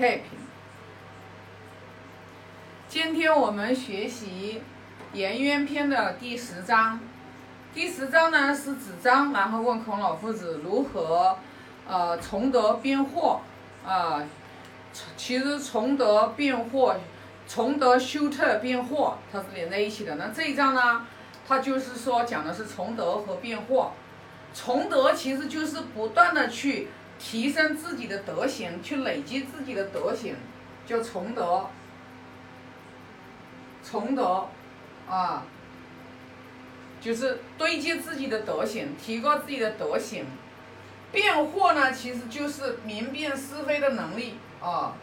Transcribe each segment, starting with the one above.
太平。今天我们学习《颜渊篇》的第十章。第十章呢是子张，然后问孔老夫子如何呃从德变惑啊。其实从德变惑，从德修特变惑，它是连在一起的。那这一章呢，它就是说讲的是从德和变惑。从德其实就是不断的去提升自己的德行，去累积自己的德行，叫从德。从德，啊，就是堆积自己的德行，提高自己的德行。变惑呢，其实就是明辨是非的能力啊。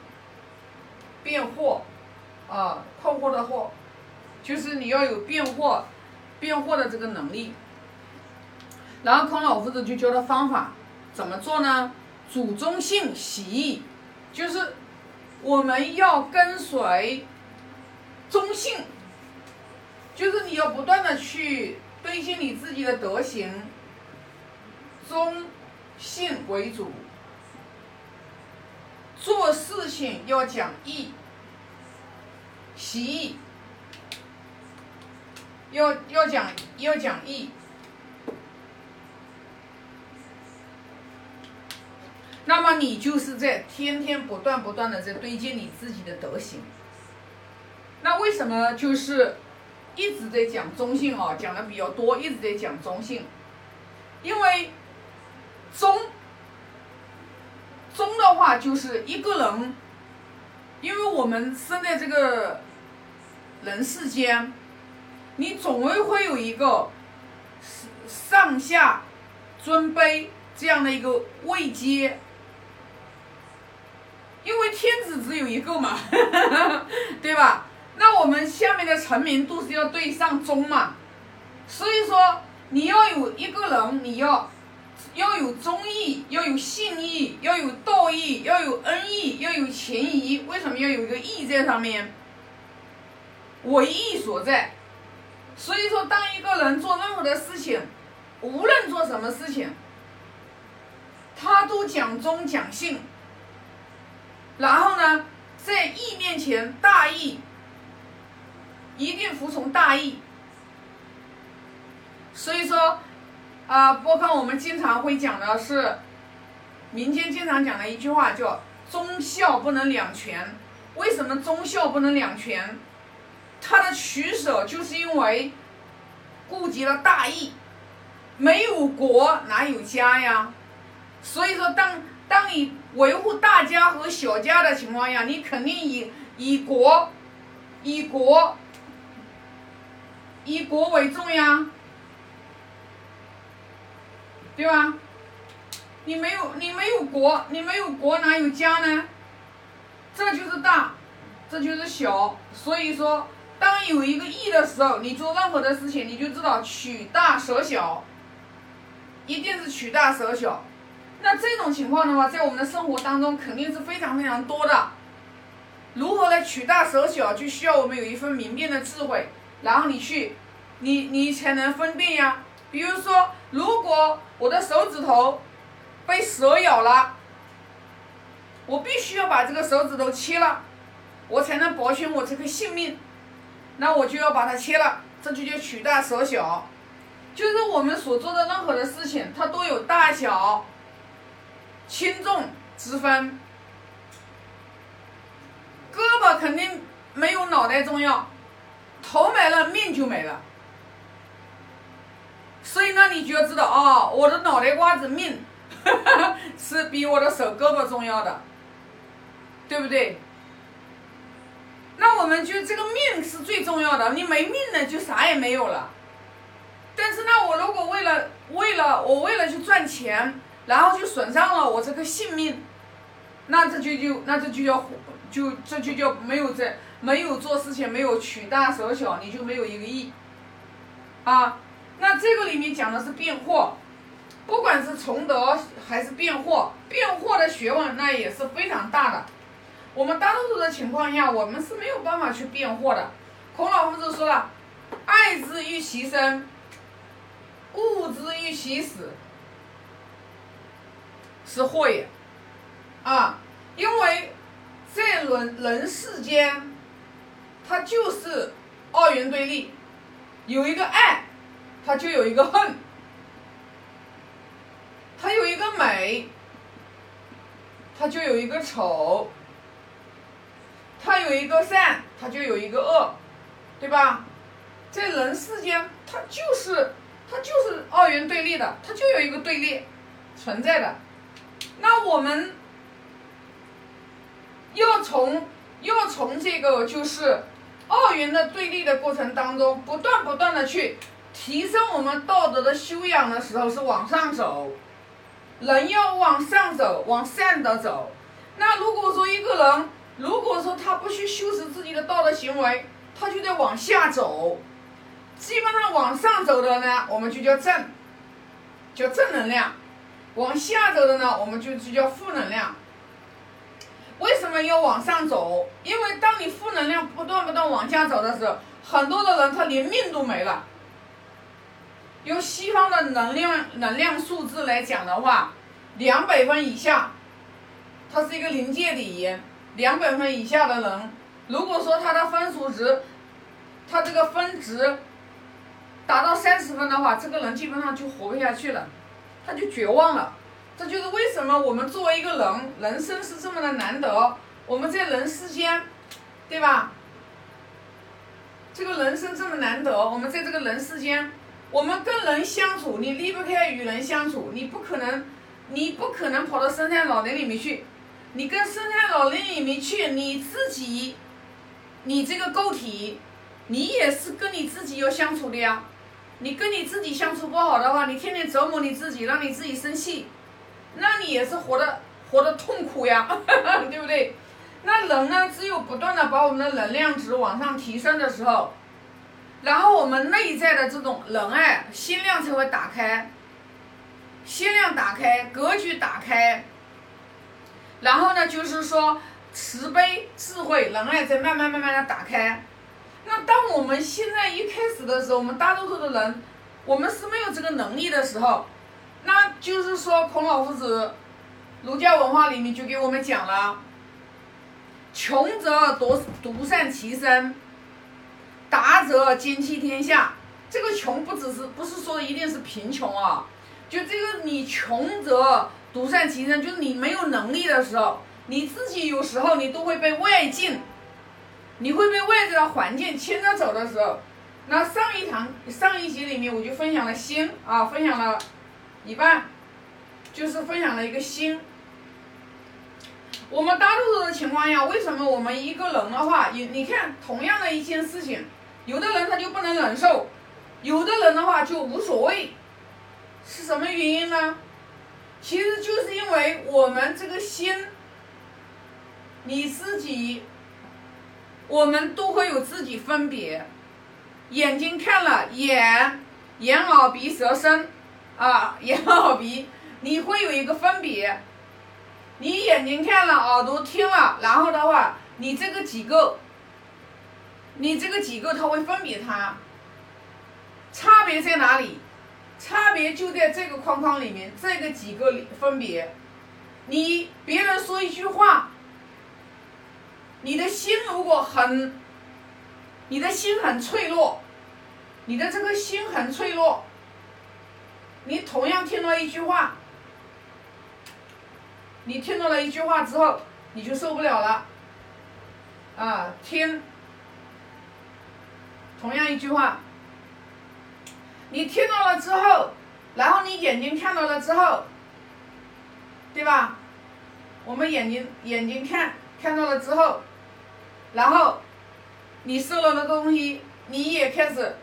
变惑，啊，困惑的惑，就是你要有变惑、变惑的这个能力。然后孔老夫子就教他方法，怎么做呢？主中性，习义，就是我们要跟随中性，就是你要不断的去兑现你自己的德行，中性为主，做事情要讲义，习义，要要讲要讲义。那么你就是在天天不断不断的在堆积你自己的德行。那为什么就是一直在讲中性啊？讲的比较多，一直在讲中性，因为中中的话就是一个人，因为我们生在这个人世间，你总会会有一个上下尊卑这样的一个位阶。因为天子只有一个嘛，对吧？那我们下面的臣民都是要对上忠嘛，所以说你要有一个人，你要要有忠义，要有信义，要有道义，要有恩义，要有情谊。为什么要有一个义在上面？我义所在。所以说，当一个人做任何的事情，无论做什么事情，他都讲忠讲信。然后呢，在义面前，大义一定服从大义。所以说，啊，包括我们经常会讲的是，民间经常讲的一句话叫“忠孝不能两全”。为什么忠孝不能两全？他的取舍就是因为顾及了大义，没有国哪有家呀？所以说，当当你维护大家和小家的情况下，你肯定以以国，以国，以国为重呀，对吧？你没有你没有国，你没有国哪有家呢？这就是大，这就是小。所以说，当有一个义的时候，你做任何的事情，你就知道取大舍小，一定是取大舍小。那这种情况的话，在我们的生活当中肯定是非常非常多的。如何来取大舍小，就需要我们有一份明辨的智慧，然后你去，你你才能分辨呀。比如说，如果我的手指头被蛇咬了，我必须要把这个手指头切了，我才能保全我这个性命。那我就要把它切了，这就叫取大舍小。就是我们所做的任何的事情，它都有大小。轻重之分，胳膊肯定没有脑袋重要，头没了命就没了。所以呢，你就要知道啊，我的脑袋瓜子命 是比我的手胳膊重要的，对不对？那我们就这个命是最重要的，你没命呢，就啥也没有了。但是呢，我如果为了为了我为了去赚钱。然后就损伤了我这个性命，那这就就那这就叫就这就叫没有在没有做事情没有取大舍小，你就没有一个义，啊，那这个里面讲的是变惑，不管是崇德还是变惑，变惑的学问那也是非常大的。我们大多数的情况下，我们是没有办法去变惑的。孔老夫子说了：“爱之欲其生，恶之欲其死。”是祸也，啊，因为人人世间，它就是二元对立，有一个爱，它就有一个恨；它有一个美，它就有一个丑；它有一个善，它就有一个恶，对吧？在人世间，它就是它就是二元对立的，它就有一个对立存在的。那我们要从要从这个就是二元的对立的过程当中，不断不断的去提升我们道德的修养的时候，是往上走。人要往上走，往善的走。那如果说一个人，如果说他不去修持自己的道德行为，他就在往下走。基本上往上走的呢，我们就叫正，叫正能量。往下走的呢，我们就就叫负能量。为什么要往上走？因为当你负能量不断不断往下走的时候，很多的人他连命都没了。用西方的能量能量数字来讲的话，两百分以下，它是一个临界点。两百分以下的人，如果说他的分数值，他这个分值达到三十分的话，这个人基本上就活不下去了。他就绝望了，这就是为什么我们作为一个人，人生是这么的难得。我们在人世间，对吧？这个人生这么难得，我们在这个人世间，我们跟人相处，你离不开与人相处，你不可能，你不可能跑到深山老林里面去。你跟深山老林里面去，你自己，你这个个体，你也是跟你自己要相处的呀。你跟你自己相处不好的话，你天天折磨你自己，让你自己生气，那你也是活的活的痛苦呀，对不对？那人呢，只有不断的把我们的能量值往上提升的时候，然后我们内在的这种仁爱心量才会打开，心量打开，格局打开，然后呢，就是说慈悲、智慧、仁爱在慢慢慢慢的打开。我们现在一开始的时候，我们大多数的人，我们是没有这个能力的时候，那就是说孔老夫子，儒家文化里面就给我们讲了，穷则独独善其身，达则兼济天下。这个穷不只是不是说一定是贫穷啊，就这个你穷则独善其身，就是你没有能力的时候，你自己有时候你都会被外境。你会被外在的环境牵着走的时候，那上一堂上一集里面我就分享了心啊，分享了一半，就是分享了一个心。我们大多数的情况下，为什么我们一个人的话，你你看同样的一件事情，有的人他就不能忍受，有的人的话就无所谓，是什么原因呢？其实就是因为我们这个心，你自己。我们都会有自己分别，眼睛看了眼，眼耳鼻舌身，啊，眼耳鼻，你会有一个分别。你眼睛看了，耳朵听了，然后的话，你这个几个，你这个几个，它会分别它。差别在哪里？差别就在这个框框里面，这个几个里分别。你别人说一句话。你的心如果很，你的心很脆弱，你的这个心很脆弱，你同样听到一句话，你听到了一句话之后，你就受不了了，啊，听，同样一句话，你听到了之后，然后你眼睛看到了之后，对吧？我们眼睛眼睛看看到了之后。然后，你受了的东西，你也开始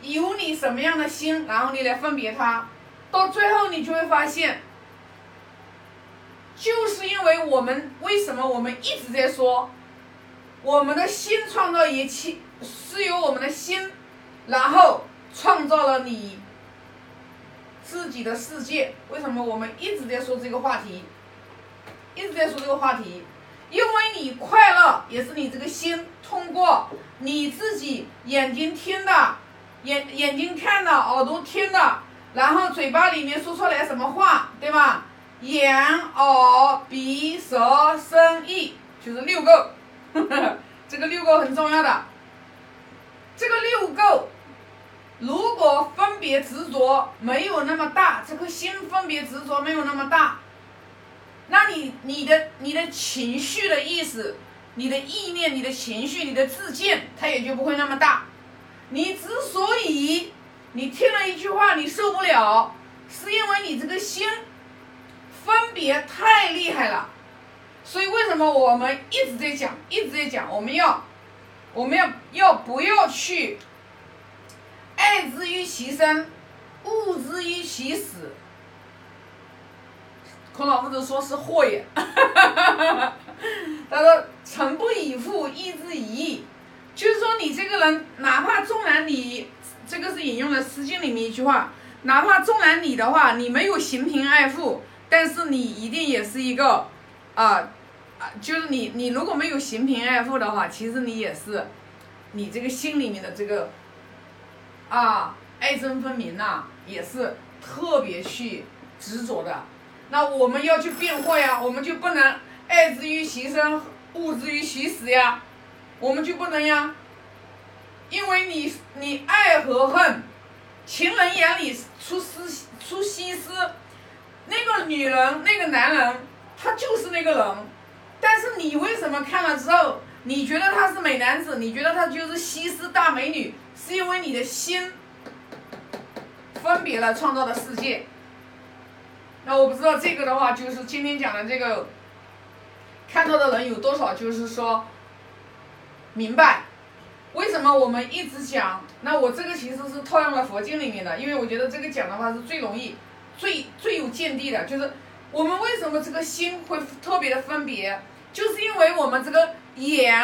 有你什么样的心，然后你来分别它，到最后你就会发现，就是因为我们为什么我们一直在说，我们的心创造一切，是由我们的心，然后创造了你自己的世界。为什么我们一直在说这个话题，一直在说这个话题？你快乐，也是你这个心通过你自己眼睛听的，眼眼睛看的，耳朵听的，然后嘴巴里面说出来什么话，对吧？眼、耳、鼻、舌、身、意，就是六个。这个六个很重要的。这个六个，如果分别执着没有那么大，这颗心分别执着没有那么大，那你你的你的情绪的意思，你的意念、你的情绪、你的自见，它也就不会那么大。你之所以你听了一句话你受不了，是因为你这个心分别太厉害了。所以为什么我们一直在讲，一直在讲，我们要。我们要要不要去爱之于其生，恶之于其死？孔老夫子说是祸也。他说：“诚不以父，义之以义。”就是说，你这个人，哪怕纵然你这个是引用了《诗经》里面一句话，哪怕纵然你的话，你没有行贫爱富，但是你一定也是一个啊。啊，就是你，你如果没有行贫爱富的话，其实你也是，你这个心里面的这个，啊，爱憎分明呐，也是特别去执着的。那我们要去变化呀，我们就不能爱之于其生，恶之于其死呀，我们就不能呀，因为你你爱和恨，情人眼里出丝出西施，那个女人那个男人，他就是那个人。但是你为什么看了之后，你觉得他是美男子，你觉得他就是西施大美女，是因为你的心分别了创造的世界。那我不知道这个的话，就是今天讲的这个，看到的人有多少？就是说，明白为什么我们一直讲？那我这个其实是套用了佛经里面的，因为我觉得这个讲的话是最容易、最最有见地的，就是。我们为什么这个心会特别的分别？就是因为我们这个眼、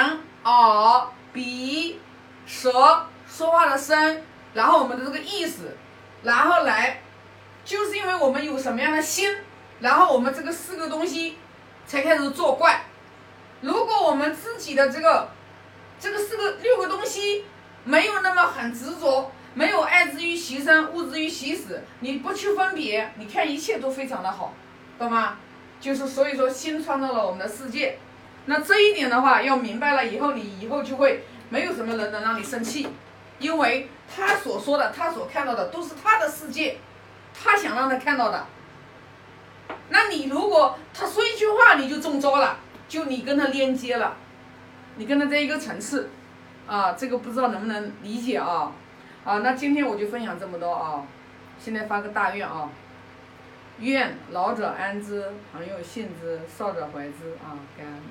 耳、鼻、舌说话的声，然后我们的这个意识，然后来，就是因为我们有什么样的心，然后我们这个四个东西才开始作怪。如果我们自己的这个这个四个六个东西没有那么很执着，没有爱之于其生，恶之于其死，你不去分别，你看一切都非常的好。懂吗？就是所以说，心创造了我们的世界。那这一点的话，要明白了以后，你以后就会没有什么人能让你生气，因为他所说的，他所看到的都是他的世界，他想让他看到的。那你如果他说一句话，你就中招了，就你跟他连接了，你跟他在一个层次，啊，这个不知道能不能理解啊？啊，那今天我就分享这么多啊，现在发个大愿啊。愿老者安之，朋友信之，少者怀之啊！感恩。